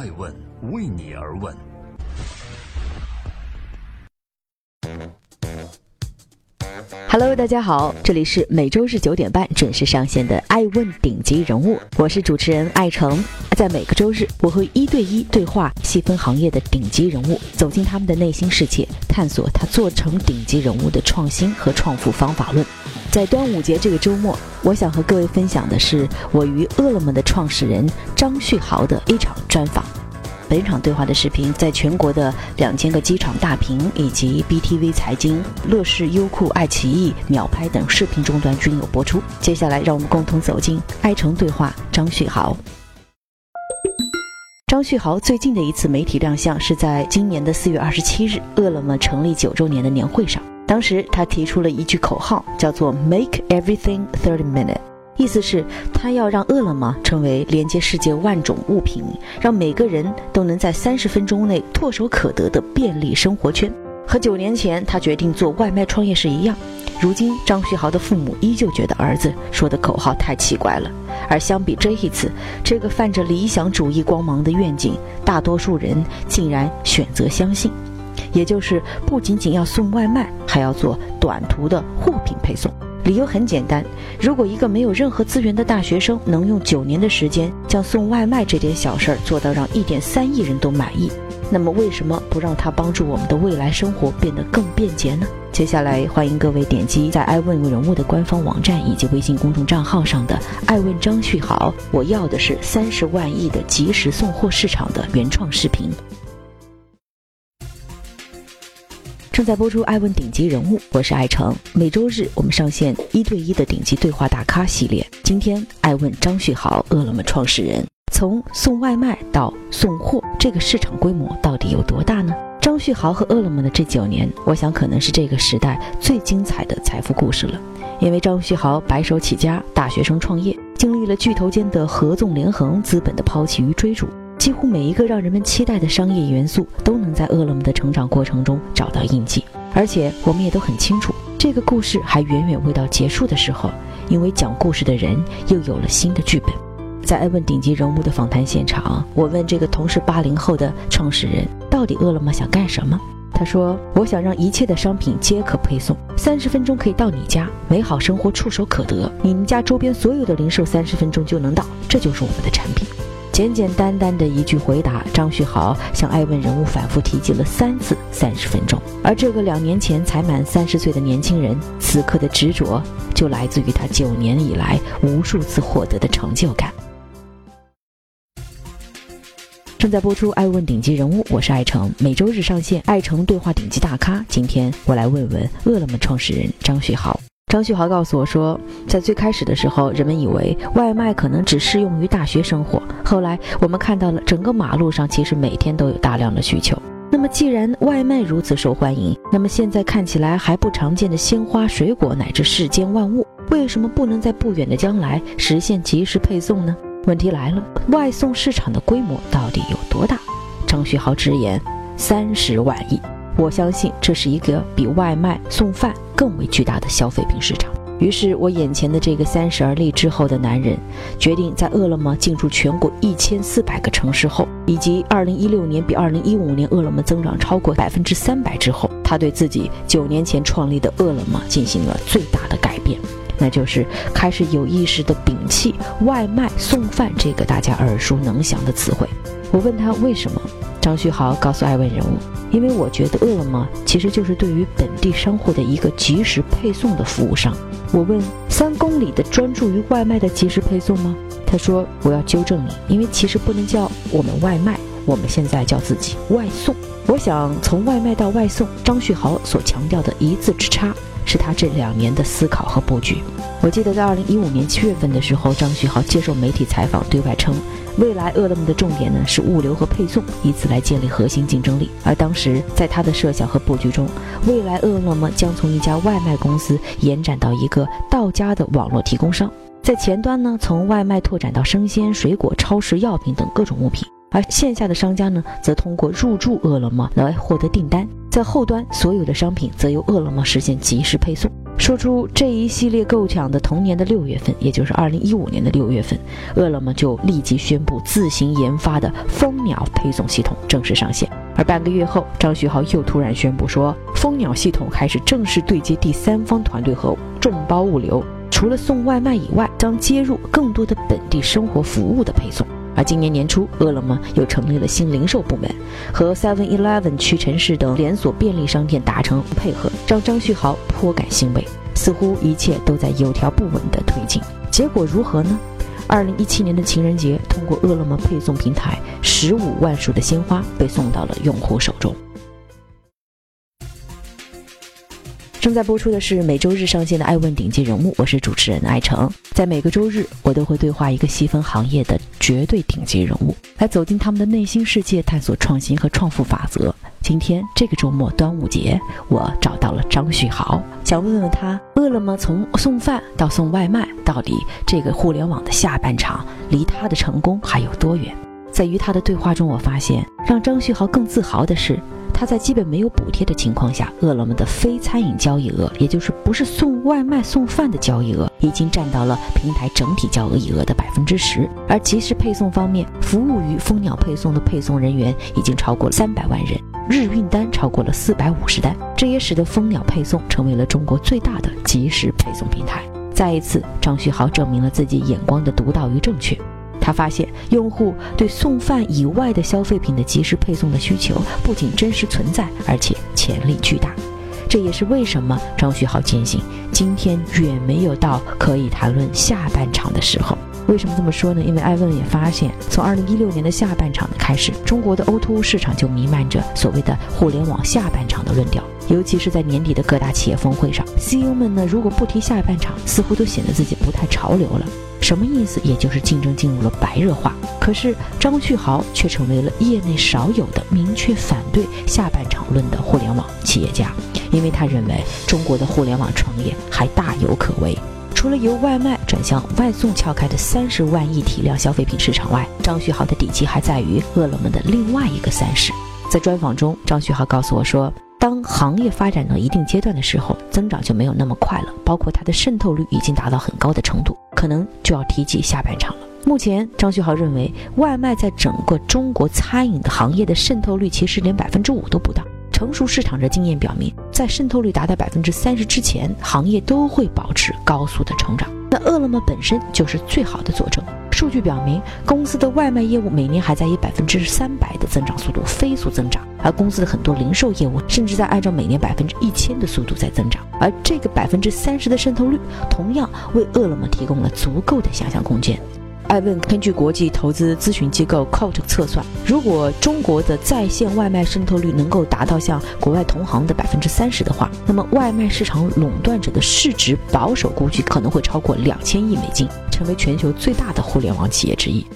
爱问为你而问。Hello，大家好，这里是每周日九点半准时上线的《爱问顶级人物》，我是主持人艾诚。在每个周日，我会一对一对话细分行业的顶级人物，走进他们的内心世界，探索他做成顶级人物的创新和创富方法论。在端午节这个周末，我想和各位分享的是我与饿了么的创始人张旭豪的一场专访。本场对话的视频在全国的两千个机场大屏以及 BTV 财经、乐视、优酷、爱奇艺、秒拍等视频终端均有播出。接下来，让我们共同走进爱城对话张旭豪。张旭豪最近的一次媒体亮相是在今年的四月二十七日，饿了么成立九周年的年会上。当时他提出了一句口号，叫做 “Make everything thirty minute”。意思是，他要让饿了么成为连接世界万种物品，让每个人都能在三十分钟内唾手可得的便利生活圈。和九年前他决定做外卖创业时一样，如今张旭豪的父母依旧觉得儿子说的口号太奇怪了。而相比这一次，这个泛着理想主义光芒的愿景，大多数人竟然选择相信，也就是不仅仅要送外卖，还要做短途的货品配送。理由很简单，如果一个没有任何资源的大学生能用九年的时间将送外卖这点小事儿做到让一点三亿人都满意，那么为什么不让他帮助我们的未来生活变得更便捷呢？接下来欢迎各位点击在爱问人物的官方网站以及微信公众账号上的“爱问张旭豪”，我要的是三十万亿的即时送货市场的原创视频。正在播出《爱问顶级人物》，我是爱成。每周日我们上线一对一的顶级对话大咖系列。今天，爱问张旭豪，饿了么创始人，从送外卖到送货，这个市场规模到底有多大呢？张旭豪和饿了么的这九年，我想可能是这个时代最精彩的财富故事了。因为张旭豪白手起家，大学生创业，经历了巨头间的合纵连横、资本的抛弃与追逐。几乎每一个让人们期待的商业元素都能在饿了么的成长过程中找到印记，而且我们也都很清楚，这个故事还远远未到结束的时候，因为讲故事的人又有了新的剧本。在艾问顶级人物的访谈现场，我问这个同是八零后的创始人，到底饿了么想干什么？他说：“我想让一切的商品皆可配送，三十分钟可以到你家，美好生活触手可得，你们家周边所有的零售三十分钟就能到，这就是我们的产品。”简简单单的一句回答，张旭豪向爱问人物反复提及了三次三十分钟。而这个两年前才满三十岁的年轻人，此刻的执着，就来自于他九年以来无数次获得的成就感。正在播出《爱问顶级人物》，我是爱成，每周日上线《爱成对话顶级大咖》。今天我来问问饿了么创始人张旭豪。张旭豪告诉我说，在最开始的时候，人们以为外卖可能只适用于大学生活。后来我们看到了，整个马路上其实每天都有大量的需求。那么，既然外卖如此受欢迎，那么现在看起来还不常见的鲜花、水果乃至世间万物，为什么不能在不远的将来实现及时配送呢？问题来了，外送市场的规模到底有多大？张旭豪直言，三十万亿。我相信这是一个比外卖送饭更为巨大的消费品市场。于是，我眼前的这个三十而立之后的男人，决定在饿了么进驻全国一千四百个城市后，以及二零一六年比二零一五年饿了么增长超过百分之三百之后，他对自己九年前创立的饿了么进行了最大的改变，那就是开始有意识地摒弃外卖送饭这个大家耳熟能详的词汇。我问他为什么？张旭豪告诉爱问人物：“因为我觉得饿了么其实就是对于本地商户的一个及时配送的服务商。”我问：“三公里的专注于外卖的及时配送吗？”他说：“我要纠正你，因为其实不能叫我们外卖，我们现在叫自己外送。”我想从外卖到外送，张旭豪所强调的一字之差，是他这两年的思考和布局。我记得在二零一五年七月份的时候，张旭豪接受媒体采访，对外称。未来饿了么的重点呢是物流和配送，以此来建立核心竞争力。而当时在他的设想和布局中，未来饿了么将从一家外卖公司延展到一个到家的网络提供商，在前端呢从外卖拓展到生鲜、水果、超市、药品等各种物品，而线下的商家呢则通过入驻饿了么来获得订单，在后端所有的商品则由饿了么实现及时配送。说出这一系列构想的同年的六月份，也就是二零一五年的六月份，饿了么就立即宣布自行研发的蜂鸟配送系统正式上线。而半个月后，张旭豪又突然宣布说，蜂鸟系统开始正式对接第三方团队和众包物流，除了送外卖以外，将接入更多的本地生活服务的配送。而今年年初，饿了么又成立了新零售部门，和 Seven Eleven、屈臣氏等连锁便利商店达成配合，让张旭豪颇感欣慰。似乎一切都在有条不紊地推进。结果如何呢？二零一七年的情人节，通过饿了么配送平台，十五万束的鲜花被送到了用户手中。正在播出的是每周日上线的《爱问顶级人物》，我是主持人艾诚。在每个周日，我都会对话一个细分行业的绝对顶级人物，来走进他们的内心世界，探索创新和创富法则。今天这个周末端午节，我找到了张旭豪，想问问他，饿了么从送饭到送外卖，到底这个互联网的下半场离他的成功还有多远？在与他的对话中，我发现让张旭豪更自豪的是。他在基本没有补贴的情况下，饿了么的非餐饮交易额，也就是不是送外卖送饭的交易额，已经占到了平台整体交易额的百分之十。而即时配送方面，服务于蜂鸟配送的配送人员已经超过了三百万人，日运单超过了四百五十单，这也使得蜂鸟配送成为了中国最大的即时配送平台。再一次，张旭豪证明了自己眼光的独到与正确。他发现，用户对送饭以外的消费品的及时配送的需求不仅真实存在，而且潜力巨大。这也是为什么张旭豪坚信，今天远没有到可以谈论下半场的时候。为什么这么说呢？因为艾问也发现，从二零一六年的下半场开始，中国的 O2O 市场就弥漫着所谓的互联网下半场的论调。尤其是在年底的各大企业峰会上，CEO 们呢，如果不提下半场，似乎都显得自己不太潮流了。什么意思？也就是竞争进入了白热化。可是张旭豪却成为了业内少有的明确反对下半场论的互联网企业家，因为他认为中国的互联网创业还大有可为。除了由外卖转向外送撬开的三十万亿体量消费品市场外，张旭豪的底气还在于饿了么的另外一个三十。在专访中，张旭豪告诉我说。当行业发展到一定阶段的时候，增长就没有那么快了，包括它的渗透率已经达到很高的程度，可能就要提及下半场了。目前，张旭豪认为，外卖在整个中国餐饮的行业的渗透率其实连百分之五都不到。成熟市场的经验表明，在渗透率达到百分之三十之前，行业都会保持高速的成长。那饿了么本身就是最好的佐证。数据表明，公司的外卖业务每年还在以百分之三百的增长速度飞速增长，而公司的很多零售业务甚至在按照每年百分之一千的速度在增长。而这个百分之三十的渗透率，同样为饿了么提供了足够的想象空间。艾问根据国际投资咨询机构 COT 测算，如果中国的在线外卖渗透率能够达到像国外同行的百分之三十的话，那么外卖市场垄断者的市值保守估计可能会超过两千亿美金，成为全球最大的互联网企业之一。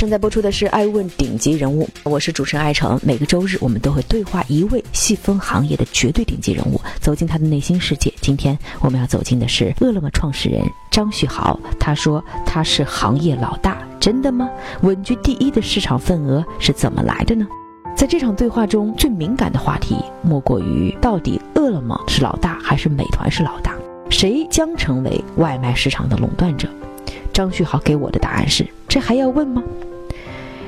正在播出的是《爱问顶级人物》，我是主持人艾诚。每个周日，我们都会对话一位细分行业的绝对顶级人物，走进他的内心世界。今天我们要走进的是饿了么创始人张旭豪。他说他是行业老大，真的吗？稳居第一的市场份额是怎么来的呢？在这场对话中最敏感的话题，莫过于到底饿了么是老大还是美团是老大？谁将成为外卖市场的垄断者？张旭豪给我的答案是：这还要问吗？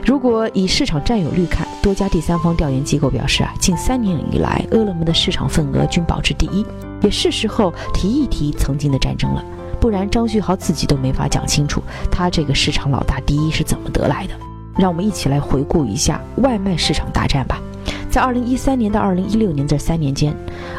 如果以市场占有率看，多家第三方调研机构表示啊，近三年以来，饿了么的市场份额均保持第一，也是时候提一提曾经的战争了，不然张旭豪自己都没法讲清楚他这个市场老大第一是怎么得来的。让我们一起来回顾一下外卖市场大战吧。在二零一三年到二零一六年这三年间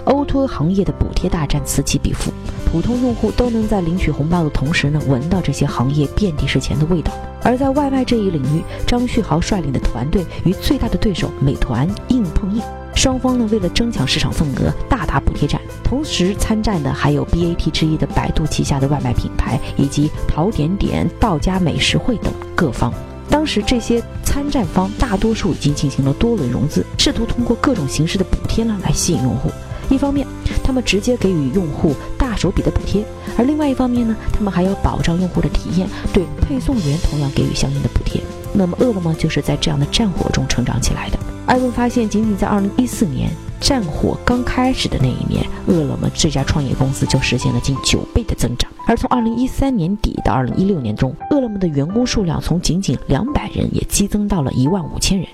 ，O2O 行业的补贴大战此起彼伏，普通用户都能在领取红包的同时呢，闻到这些行业遍地是钱的味道。而在外卖这一领域，张旭豪率领的团队与最大的对手美团硬碰硬，双方呢为了争抢市场份额大打补贴战。同时参战的还有 BAT 之一的百度旗下的外卖品牌，以及淘点点、道家美食汇等各方。当时这些参战方大多数已经进行了多轮融资，试图通过各种形式的补贴呢来吸引用户。一方面，他们直接给予用户大手笔的补贴。而另外一方面呢，他们还要保障用户的体验，对配送员同样给予相应的补贴。那么，饿了么就是在这样的战火中成长起来的。艾问发现，仅仅在2014年，战火刚开始的那一年，饿了么这家创业公司就实现了近九倍的增长。而从二零一三年底到二零一六年中，饿了么的员工数量从仅仅两百人也激增到了一万五千人。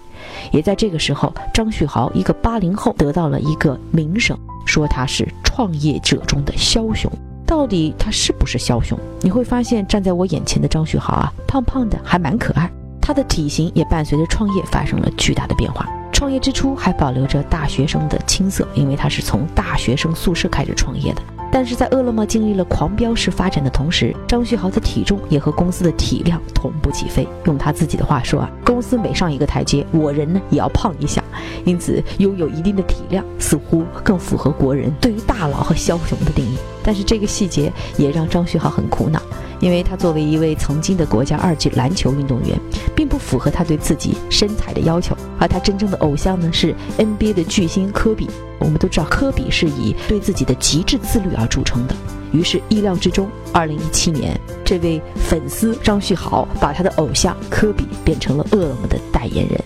也在这个时候，张旭豪一个八零后得到了一个名声，说他是创业者中的枭雄。到底他是不是枭雄？你会发现，站在我眼前的张旭豪啊，胖胖的，还蛮可爱。他的体型也伴随着创业发生了巨大的变化。创业之初还保留着大学生的青涩，因为他是从大学生宿舍开始创业的。但是在饿了么经历了狂飙式发展的同时，张旭豪的体重也和公司的体量同步起飞。用他自己的话说啊，公司每上一个台阶，我人呢也要胖一下。因此，拥有一定的体量似乎更符合国人对于大佬和枭雄的定义。但是这个细节也让张旭豪很苦恼，因为他作为一位曾经的国家二级篮球运动员，并不符合他对自己身材的要求。而他真正的偶像呢，是 NBA 的巨星科比。我们都知道，科比是以对自己的极致自律而著称的。于是意料之中，二零一七年，这位粉丝张旭豪把他的偶像科比变成了饿了么的代言人。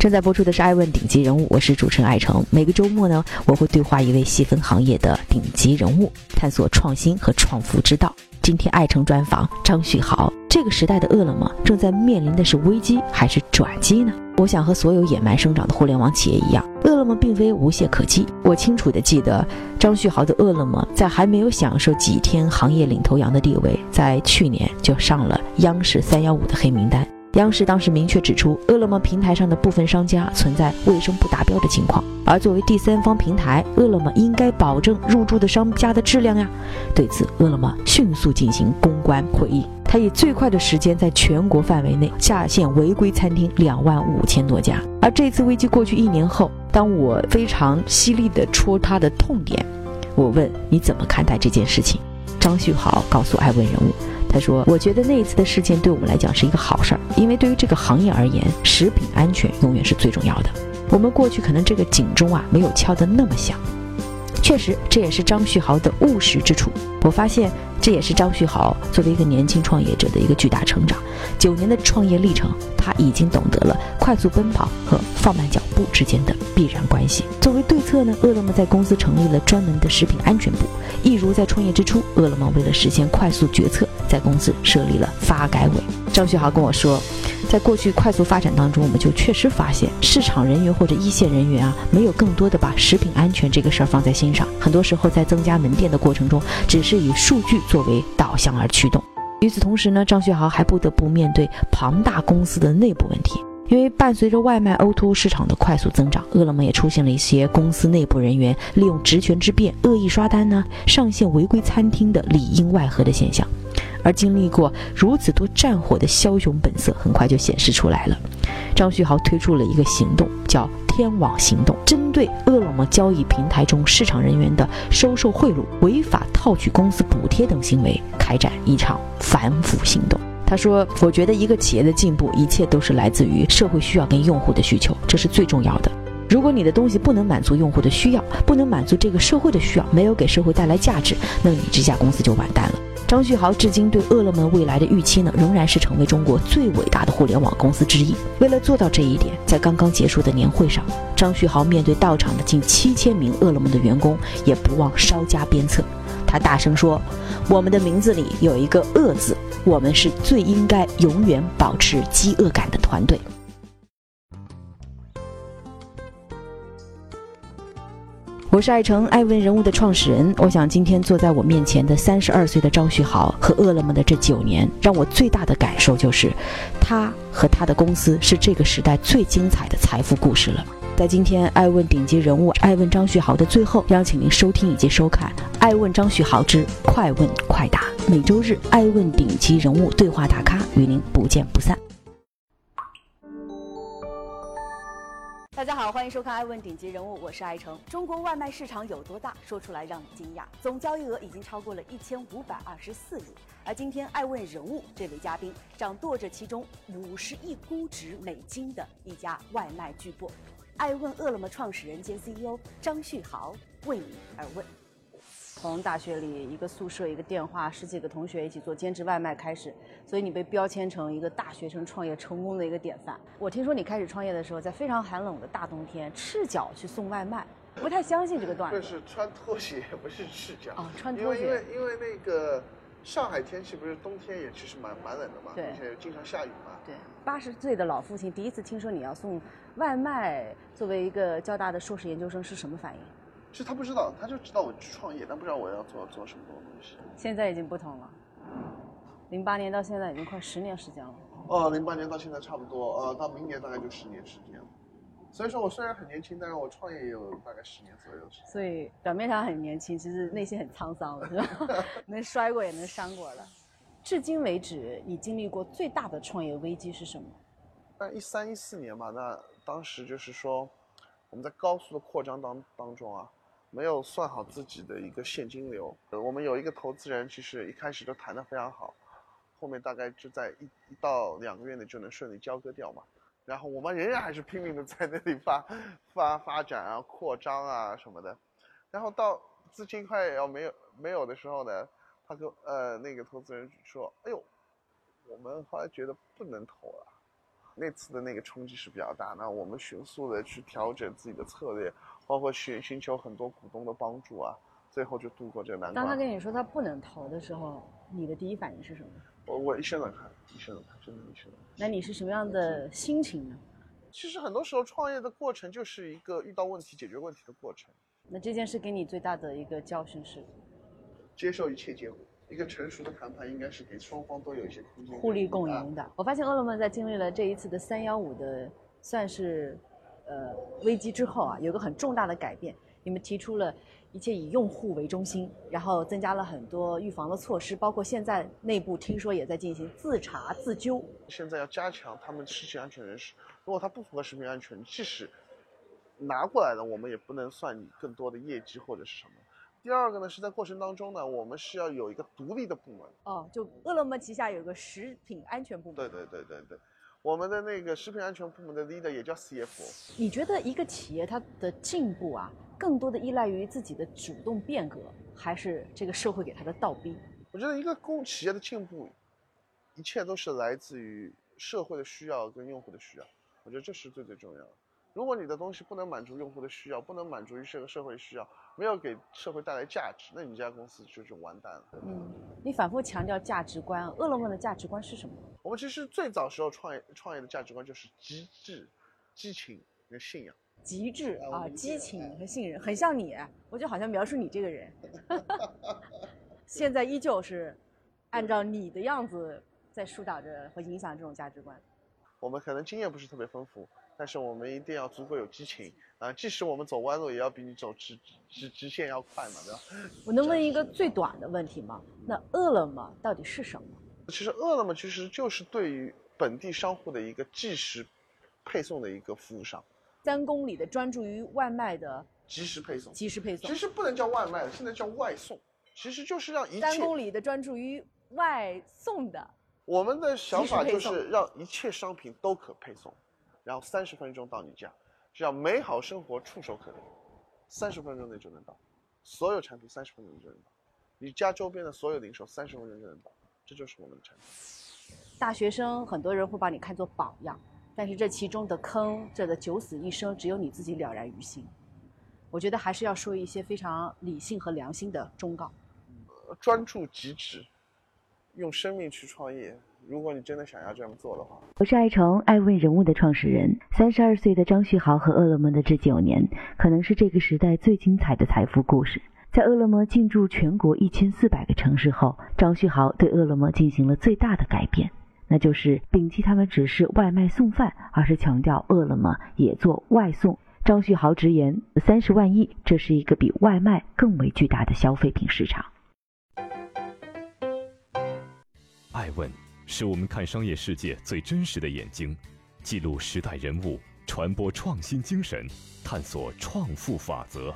正在播出的是《爱问顶级人物》，我是主持人艾诚。每个周末呢，我会对话一位细分行业的顶级人物，探索创新和创富之道。今天艾诚专访张旭豪。这个时代的饿了么正在面临的是危机还是转机呢？我想和所有野蛮生长的互联网企业一样，饿了么并非无懈可击。我清楚的记得，张旭豪的饿了么在还没有享受几天行业领头羊的地位，在去年就上了央视三幺五的黑名单。央视当时明确指出，饿了么平台上的部分商家存在卫生不达标的情况，而作为第三方平台，饿了么应该保证入驻的商家的质量呀。对此，饿了么迅速进行公关回应，他以最快的时间在全国范围内下线违规餐厅两万五千多家。而这次危机过去一年后，当我非常犀利地戳他的痛点，我问你怎么看待这件事情？张旭豪告诉爱问人物。他说：“我觉得那一次的事件对我们来讲是一个好事儿，因为对于这个行业而言，食品安全永远是最重要的。我们过去可能这个警钟啊没有敲得那么响，确实这也是张旭豪的务实之处。我发现这也是张旭豪作为一个年轻创业者的一个巨大成长。九年的创业历程，他已经懂得了快速奔跑和放慢脚步之间的必然关系。作为对策呢，饿了么在公司成立了专门的食品安全部。一如在创业之初，饿了么为了实现快速决策。”在公司设立了发改委。张旭豪跟我说，在过去快速发展当中，我们就确实发现市场人员或者一线人员啊，没有更多的把食品安全这个事儿放在心上。很多时候在增加门店的过程中，只是以数据作为导向而驱动。与此同时呢，张旭豪还不得不面对庞大公司的内部问题。因为伴随着外卖 O2O 市场的快速增长，饿了么也出现了一些公司内部人员利用职权之便恶意刷单呢，上线违规餐厅的里应外合的现象。而经历过如此多战火的枭雄本色，很快就显示出来了。张旭豪推出了一个行动，叫“天网行动”，针对饿了么交易平台中市场人员的收受贿赂、违法套取公司补贴等行为，开展一场反腐行动。他说：“我觉得一个企业的进步，一切都是来自于社会需要跟用户的需求，这是最重要的。如果你的东西不能满足用户的需要，不能满足这个社会的需要，没有给社会带来价值，那你这家公司就完蛋了。”张旭豪至今对饿了么未来的预期呢，仍然是成为中国最伟大的互联网公司之一。为了做到这一点，在刚刚结束的年会上，张旭豪面对到场的近七千名饿了么的员工，也不忘稍加鞭策。他大声说：“我们的名字里有一个‘饿’字，我们是最应该永远保持饥饿感的团队。”我是爱成爱问人物的创始人。我想今天坐在我面前的三十二岁的张旭豪和饿了么的这九年，让我最大的感受就是，他和他的公司是这个时代最精彩的财富故事了。在今天《爱问顶级人物》《爱问张旭豪》的最后，邀请您收听以及收看《爱问张旭豪之快问快答》，每周日《爱问顶级人物》对话大咖与您不见不散。大家好，欢迎收看《爱问顶级人物》，我是爱成。中国外卖市场有多大？说出来让你惊讶，总交易额已经超过了一千五百二十四亿。而今天《爱问人物》这位嘉宾，掌舵着其中五十亿估值美金的一家外卖巨擘。爱问饿了么创始人兼 CEO 张旭豪为你而问。从大学里一个宿舍一个电话，十几个同学一起做兼职外卖开始，所以你被标签成一个大学生创业成功的一个典范。我听说你开始创业的时候，在非常寒冷的大冬天，赤脚去送外卖，不太相信这个段子。不是穿拖鞋，不是赤脚。哦，穿拖鞋。为因为因为那个上海天气不是冬天也其实蛮蛮冷的嘛，对而且经常下雨嘛。对，八十岁的老父亲第一次听说你要送外卖，作为一个交大的硕士研究生是什么反应？其实他不知道，他就知道我去创业，但不知道我要做做什么东西。现在已经不同了，零八年到现在已经快十年时间了。哦，零八年到现在差不多，呃，到明年大概就十年时间了。所以说我虽然很年轻，但是我创业也有大概十年左右的时间。所以表面上很年轻，其实内心很沧桑，是吧？能摔过也能伤过了。至今为止，你经历过最大的创业危机是什么？那一三一四年嘛，那当时就是说，我们在高速的扩张当当中啊，没有算好自己的一个现金流。我们有一个投资人，其实一开始都谈得非常好，后面大概就在一一到两个月内就能顺利交割掉嘛。然后我们仍然还是拼命的在那里发发发展啊、扩张啊什么的。然后到资金快要没有没有的时候呢，他跟呃那个投资人说：“哎呦，我们后来觉得不能投了。”那次的那个冲击是比较大，那我们迅速的去调整自己的策略，包括寻寻求很多股东的帮助啊，最后就度过这个难关。当他跟你说他不能投的时候，你的第一反应是什么？我我一身冷汗，一身冷汗，真的一身冷汗。那你是什么样的心情呢？其实很多时候创业的过程就是一个遇到问题解决问题的过程，那这件事给你最大的一个教训是接受一切结果。一个成熟的谈判应该是给双方都有一些空间，互利共赢的。我发现饿了么在经历了这一次的三幺五的算是呃危机之后啊，有个很重大的改变。你们提出了一切以用户为中心，然后增加了很多预防的措施，包括现在内部听说也在进行自查自纠。现在要加强他们食品安全人士，如果他不符合食品安全，即使拿过来了，我们也不能算你更多的业绩或者是什么。第二个呢，是在过程当中呢，我们是要有一个独立的部门。哦，就饿了么旗下有个食品安全部门。对对对对对，我们的那个食品安全部门的 leader 也叫 CFO。你觉得一个企业它的进步啊，更多的依赖于自己的主动变革，还是这个社会给它的倒逼？我觉得一个公企业的进步，一切都是来自于社会的需要跟用户的需要。我觉得这是最最重要的。如果你的东西不能满足用户的需要，不能满足于这个社会需要，没有给社会带来价值，那你这家公司就是完蛋了。嗯，你反复强调价值观，饿了么的价值观是什么？我们其实最早时候创业创业的价值观就是极致、激情跟信仰。极致啊，激情和信任，很像你，我就好像描述你这个人。现在依旧是按照你的样子在疏导着和影响这种价值观。我们可能经验不是特别丰富，但是我们一定要足够有激情啊！即使我们走弯路，也要比你走直直直线要快嘛，对吧？我能问一个最短的问题吗？那饿了么到底是什么？其实饿了么其实就是对于本地商户的一个即时配送的一个服务商，三公里的专注于外卖的即时配送。即时配送其，实不能叫外卖了，现在叫外送，其实就是让一切三公里的专注于外送的。我们的想法就是让一切商品都可配送，然后三十分钟到你家，只要美好生活触手可及，三十分钟内就能到，所有产品三十分钟就能到，你家周边的所有零售三十分钟就能到，这就是我们的产品。大学生很多人会把你看作榜样，但是这其中的坑，这的九死一生，只有你自己了然于心。我觉得还是要说一些非常理性和良心的忠告。呃专注极致，用生命去创业。如果你真的想要这样做的话，我是爱成爱问人物的创始人，三十二岁的张旭豪和饿了么的这九年，可能是这个时代最精彩的财富故事。在饿了么进驻全国一千四百个城市后，张旭豪对饿了么进行了最大的改变，那就是摒弃他们只是外卖送饭，而是强调饿了么也做外送。张旭豪直言，三十万亿，这是一个比外卖更为巨大的消费品市场。爱问是我们看商业世界最真实的眼睛，记录时代人物，传播创新精神，探索创富法则。